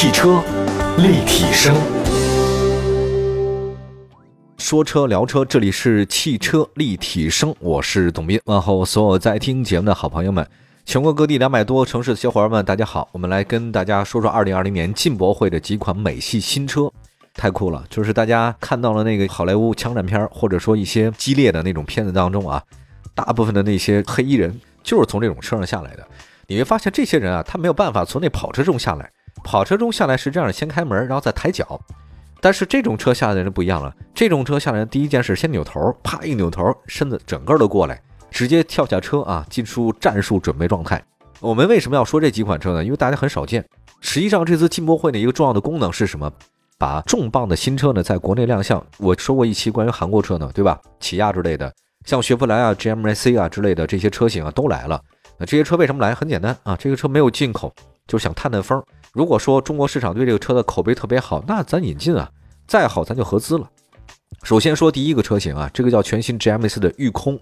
汽车立体声，说车聊车，这里是汽车立体声，我是董斌，问候所有在听节目的好朋友们，全国各地两百多城市的小伙伴们，大家好，我们来跟大家说说二零二零年进博会的几款美系新车，太酷了，就是大家看到了那个好莱坞枪战片，或者说一些激烈的那种片子当中啊，大部分的那些黑衣人就是从这种车上下来的。你会发现这些人啊，他没有办法从那跑车中下来。跑车中下来是这样的：先开门，然后再抬脚。但是这种车下来的人不一样了。这种车下来第一件事先扭头，啪一扭头，身子整个都过来，直接跳下车啊，进入战术准备状态。我们为什么要说这几款车呢？因为大家很少见。实际上，这次进博会的一个重要的功能是什么？把重磅的新车呢，在国内亮相。我说过一期关于韩国车呢，对吧？起亚之类的，像雪佛兰啊、GMC 啊之类的这些车型啊，都来了。那这些车为什么来？很简单啊，这个车没有进口，就想探探风。如果说中国市场对这个车的口碑特别好，那咱引进啊，再好咱就合资了。首先说第一个车型啊，这个叫全新 GMC 的御空。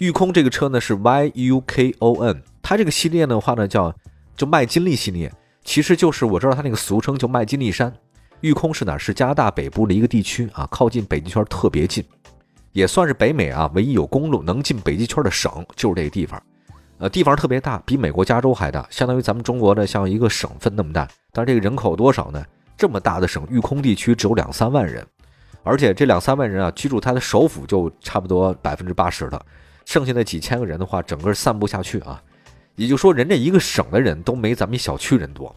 御空这个车呢是 YUKON，它这个系列的话呢叫就麦金利系列，其实就是我知道它那个俗称叫麦金利山。御空是哪？是加拿大北部的一个地区啊，靠近北极圈特别近，也算是北美啊唯一有公路能进北极圈的省，就是这个地方。呃，地方特别大，比美国加州还大，相当于咱们中国的像一个省份那么大。但是这个人口多少呢？这么大的省，育空地区只有两三万人，而且这两三万人啊，居住它的首府就差不多百分之八十了，剩下的几千个人的话，整个散不下去啊。也就是说，人家一个省的人都没咱们小区人多，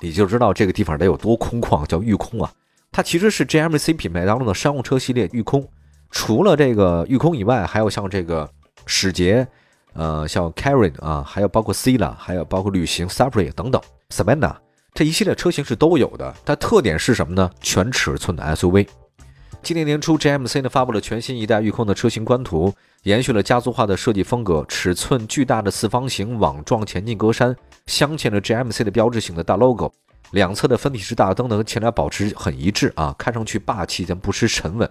你就知道这个地方得有多空旷，叫育空啊。它其实是 GMC 品牌当中的商务车系列育空，除了这个育空以外，还有像这个使节。呃，像 Carin 啊，还有包括 c i l a 还有包括旅行 Safari 等等，Savannah 这一系列车型是都有的。它特点是什么呢？全尺寸的 SUV。今年年初，GMC 呢发布了全新一代御空的车型官图，延续了家族化的设计风格，尺寸巨大的四方形网状前进格栅镶嵌着 GMC 的标志性的大 logo，两侧的分体式大灯呢和前脸保持很一致啊，看上去霸气但不失沉稳。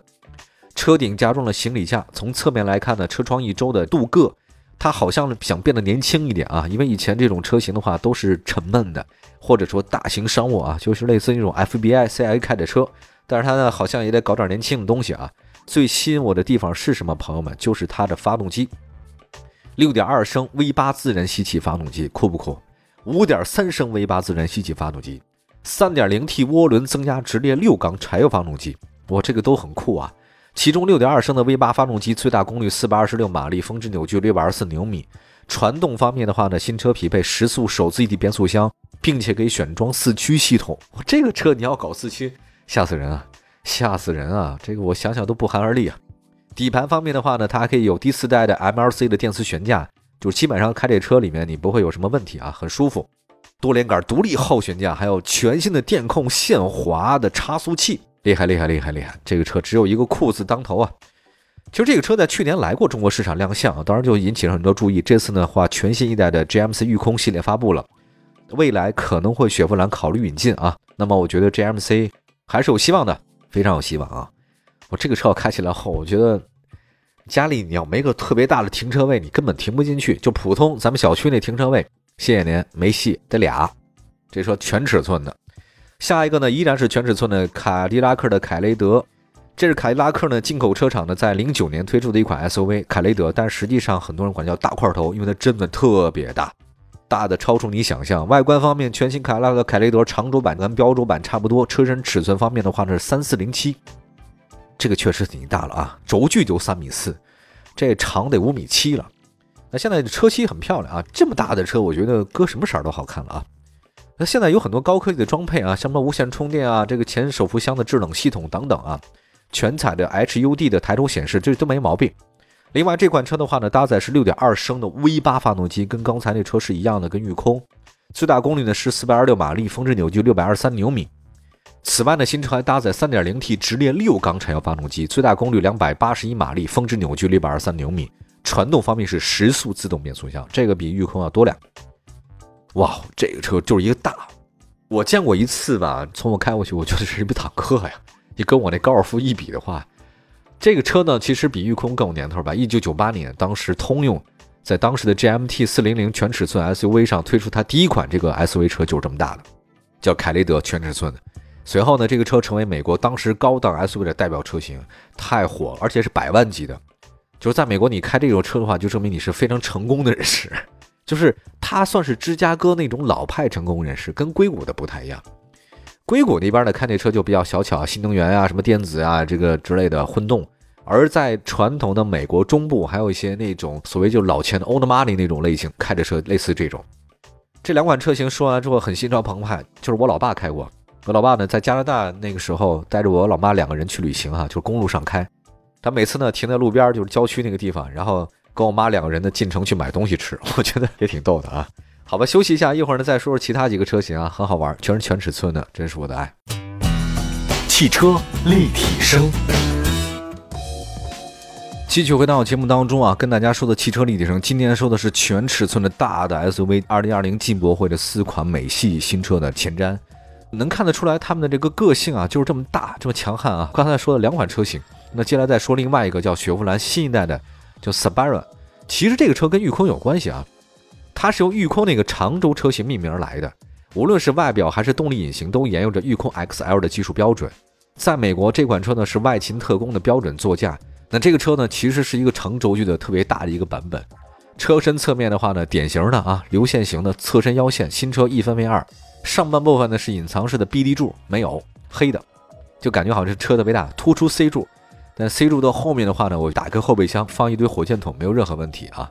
车顶加装了行李架，从侧面来看呢，车窗一周的镀铬。它好像想变得年轻一点啊，因为以前这种车型的话都是沉闷的，或者说大型商务啊，就是类似那种 FBI CI 开的车。但是它呢，好像也得搞点年轻的东西啊。最吸引我的地方是什么，朋友们？就是它的发动机，六点二升 V 八自然吸气发动机，酷不酷？五点三升 V 八自然吸气发动机，三点零 T 涡轮增压直列六缸柴油发动机，哇，这个都很酷啊。其中6.2升的 V8 发动机最大功率426马力，峰值扭矩624牛米。传动方面的话呢，新车匹配十速手自一体变速箱，并且可以选装四驱系统。这个车你要搞四驱，吓死人啊！吓死人啊！这个我想想都不寒而栗啊。底盘方面的话呢，它还可以有第四代的 MLC 的电磁悬架，就是基本上开这车里面你不会有什么问题啊，很舒服。多连杆独立后悬架，还有全新的电控限滑的差速器。厉害厉害厉害厉害！这个车只有一个酷字当头啊！其实这个车在去年来过中国市场亮相啊，当然就引起了很多注意。这次呢，话全新一代的 GMC 御空系列发布了，未来可能会雪佛兰考虑引进啊。那么我觉得 GMC 还是有希望的，非常有希望啊！我这个车开起来后，我觉得家里你要没个特别大的停车位，你根本停不进去。就普通咱们小区那停车位，谢谢您，没戏，得俩。这车全尺寸的。下一个呢，依然是全尺寸的卡迪拉克的凯雷德，这是凯迪拉克呢进口车厂呢在零九年推出的一款 SUV 凯雷德，但实际上很多人管叫大块头，因为它真的特别大，大的超出你想象。外观方面，全新凯迪拉克凯雷德长轴版跟标轴版差不多，车身尺寸方面的话呢是三四零七，这个确实挺大了啊，轴距就三米四，这长得五米七了。那现在车漆很漂亮啊，这么大的车，我觉得搁什么色儿都好看了啊。那现在有很多高科技的装配啊，像什么无线充电啊，这个前手扶箱的制冷系统等等啊，全彩的 HUD 的抬头显示，这都没毛病。另外这款车的话呢，搭载是6.2升的 V8 发动机，跟刚才那车是一样的，跟御空，最大功率呢是426马力，峰值扭矩623牛米。此外呢，新车还搭载 3.0T 直列六缸柴油发动机，最大功率281马力，峰值扭矩623牛米。传动方面是十速自动变速箱，这个比御空要多两。哇，这个车就是一个大，我见过一次吧，从我开过去，我觉得是一部坦克呀。你跟我那高尔夫一比的话，这个车呢，其实比御空更有年头吧。一九九八年，当时通用在当时的 GMT 四零零全尺寸 SUV 上推出它第一款这个 SUV 车，就是这么大的。叫凯雷德全尺寸的。随后呢，这个车成为美国当时高档 SUV 的代表车型，太火了，而且是百万级的。就是在美国，你开这种车的话，就证明你是非常成功的人士。就是它算是芝加哥那种老派成功人士，跟硅谷的不太一样。硅谷那边呢，开那车就比较小巧，新能源啊，什么电子啊，这个之类的混动。而在传统的美国中部，还有一些那种所谓就老钱的 old money 那种类型开着车，类似这种。这两款车型说完之后很心潮澎湃，就是我老爸开过。我老爸呢，在加拿大那个时候带着我老妈两个人去旅行啊，就是公路上开。他每次呢停在路边，就是郊区那个地方，然后跟我妈两个人呢进城去买东西吃，我觉得也挺逗的啊。好吧，休息一下，一会儿呢再说说其他几个车型啊，很好玩，全是全尺寸的，真是我的爱。汽车立体声，继续回到节目当中啊，跟大家说的汽车立体声，今天说的是全尺寸的大的 SUV，二零二零进博会的四款美系新车的前瞻。能看得出来他们的这个个性啊，就是这么大，这么强悍啊。刚才说的两款车型，那接下来再说另外一个叫雪佛兰新一代的，叫 s a b a r a。其实这个车跟御空有关系啊，它是由御空那个长轴车型命名而来的。无论是外表还是动力引擎，都沿用着御空 XL 的技术标准。在美国，这款车呢是外勤特工的标准座驾。那这个车呢，其实是一个长轴距的特别大的一个版本。车身侧面的话呢，典型的啊流线型的侧身腰线，新车一分为二。上半部分呢是隐藏式的 BD 柱，没有黑的，就感觉好像是车特别大，突出 C 柱。但 C 柱的后面的话呢，我打开后备箱放一堆火箭筒，没有任何问题啊。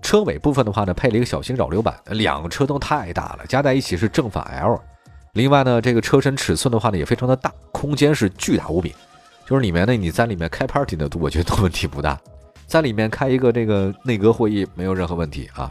车尾部分的话呢，配了一个小型扰流板，两个车都太大了，加在一起是正反 L。另外呢，这个车身尺寸的话呢也非常的大，空间是巨大无比，就是里面呢你在里面开 party 的，我觉得都问题不大，在里面开一个这个内阁会议没有任何问题啊。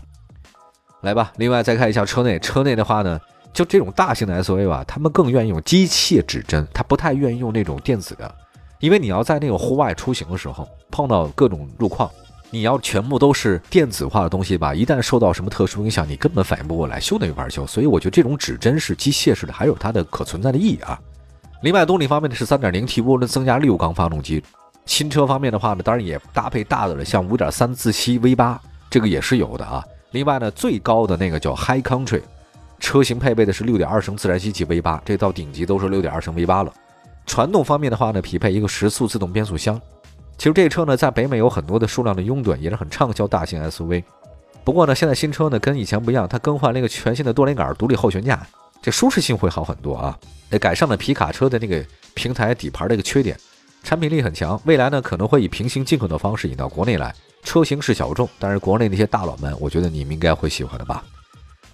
来吧，另外再看一下车内，车内的话呢。就这种大型的 SUV 吧，他们更愿意用机械指针，他不太愿意用那种电子的，因为你要在那个户外出行的时候碰到各种路况，你要全部都是电子化的东西吧，一旦受到什么特殊影响，你根本反应不过来，修都没法修。所以我觉得这种指针是机械式的，还有它的可存在的意义啊。另外，动力方面呢是 3.0T 涡轮增压六缸发动机，新车方面的话呢，当然也搭配大的了，像5.3自吸 V8 这个也是有的啊。另外呢，最高的那个叫 High Country。车型配备的是六点二升自然吸气 V 八，这到顶级都是六点二升 V 八了。传动方面的话呢，匹配一个时速自动变速箱。其实这车呢，在北美有很多的数量的拥趸，也是很畅销大型 SUV。不过呢，现在新车呢跟以前不一样，它更换了一个全新的多连杆独立后悬架，这舒适性会好很多啊。也改善了皮卡车的那个平台底盘的一个缺点，产品力很强。未来呢可能会以平行进口的方式引到国内来。车型是小众，但是国内那些大佬们，我觉得你们应该会喜欢的吧。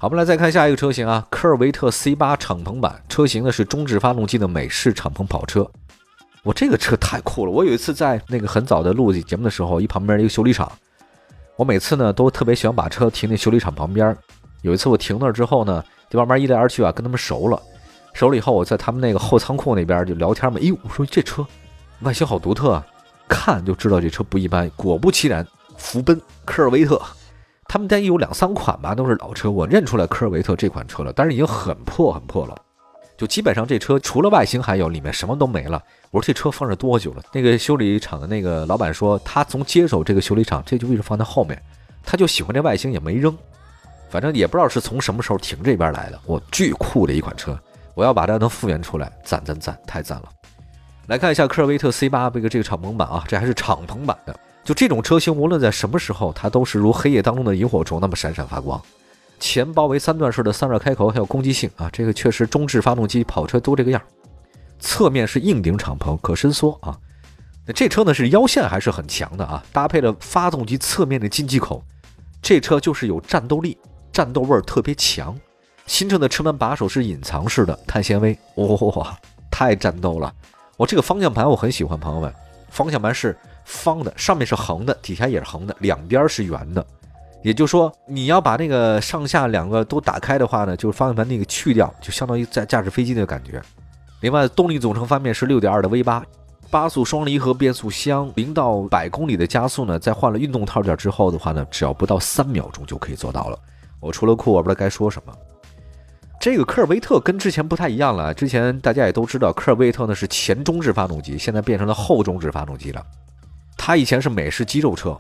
好，我们来再看下一个车型啊，科尔维特 C8 敞篷版车型呢是中置发动机的美式敞篷跑车。我这个车太酷了！我有一次在那个很早的录节目的时候，一旁边一个修理厂，我每次呢都特别喜欢把车停那修理厂旁边。有一次我停那儿之后呢，就慢慢一来二去啊，跟他们熟了。熟了以后，我在他们那个后仓库那边就聊天嘛。哎，我说这车外形好独特啊，看就知道这车不一般。果不其然，福奔科尔维特。他们家有两三款吧，都是老车，我认出来科尔维特这款车了，但是已经很破很破了，就基本上这车除了外形还有，里面什么都没了。我说这车放着多久了？那个修理厂的那个老板说，他从接手这个修理厂，这就一直放在后面，他就喜欢这外形也没扔，反正也不知道是从什么时候停这边来的。我巨酷的一款车，我要把它能复原出来，赞赞赞，太赞了！来看一下科尔维特 C8 这个这个敞篷版啊，这还是敞篷版的。就这种车型，无论在什么时候，它都是如黑夜当中的萤火虫那么闪闪发光。前包围三段式的散热开口，还有攻击性啊，这个确实中置发动机跑车都这个样。侧面是硬顶敞篷，可伸缩啊。那这车呢是腰线还是很强的啊，搭配了发动机侧面的进气口，这车就是有战斗力，战斗味儿特别强。新车的车门把手是隐藏式的碳纤维，哇，太战斗了。我这个方向盘我很喜欢，朋友们，方向盘是。方的上面是横的，底下也是横的，两边是圆的。也就是说，你要把那个上下两个都打开的话呢，就是方向盘那个去掉，就相当于在驾驶飞机的感觉。另外，动力总成方面是六点二的 V 八，八速双离合变速箱，零到百公里的加速呢，在换了运动套件之后的话呢，只要不到三秒钟就可以做到了。我除了酷，我不知道该说什么。这个科尔维特跟之前不太一样了，之前大家也都知道，科尔维特呢是前中置发动机，现在变成了后中置发动机了。它以前是美式肌肉车，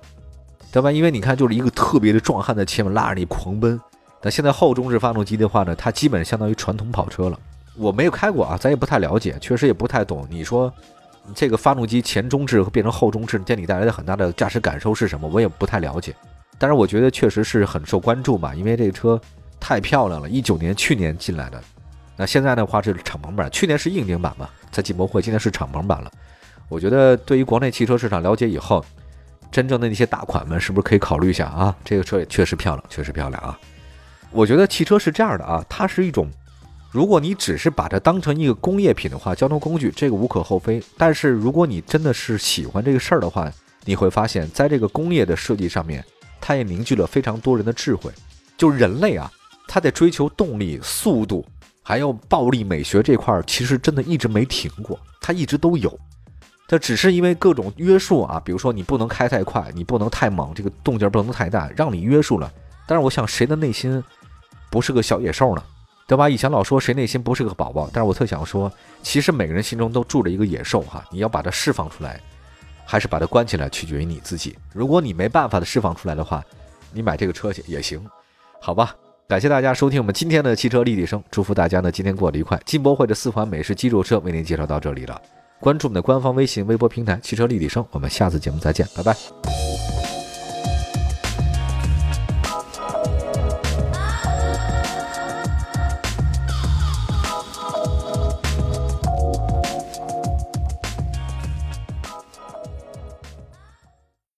对吧？因为你看，就是一个特别的壮汉在前面拉着你狂奔。但现在后中置发动机的话呢，它基本相当于传统跑车了。我没有开过啊，咱也不太了解，确实也不太懂。你说这个发动机前中置和变成后中置，给你带来的很大的驾驶感受是什么？我也不太了解。但是我觉得确实是很受关注嘛，因为这个车太漂亮了，一九年去年进来的，那现在的话是敞篷版，去年是硬顶版嘛，在进博会，今年是敞篷版了。我觉得对于国内汽车市场了解以后，真正的那些大款们是不是可以考虑一下啊？这个车也确实漂亮，确实漂亮啊。我觉得汽车是这样的啊，它是一种。如果你只是把它当成一个工业品的话，交通工具这个无可厚非。但是如果你真的是喜欢这个事儿的话，你会发现在这个工业的设计上面，它也凝聚了非常多人的智慧。就人类啊，他在追求动力、速度，还有暴力美学这块儿，其实真的一直没停过，它一直都有。它只是因为各种约束啊，比如说你不能开太快，你不能太猛，这个动静不能太大，让你约束了。但是我想，谁的内心不是个小野兽呢？对吧？以前老说谁内心不是个宝宝，但是我特想说，其实每个人心中都住着一个野兽哈，你要把它释放出来，还是把它关起来，取决于你自己。如果你没办法的释放出来的话，你买这个车去也行，好吧？感谢大家收听我们今天的汽车立体声，祝福大家呢今天过得愉快。金博会的四款美式肌肉车为您介绍到这里了，关注我们的官方微信、微博平台“汽车立体声”，我们下次节目再见，拜拜。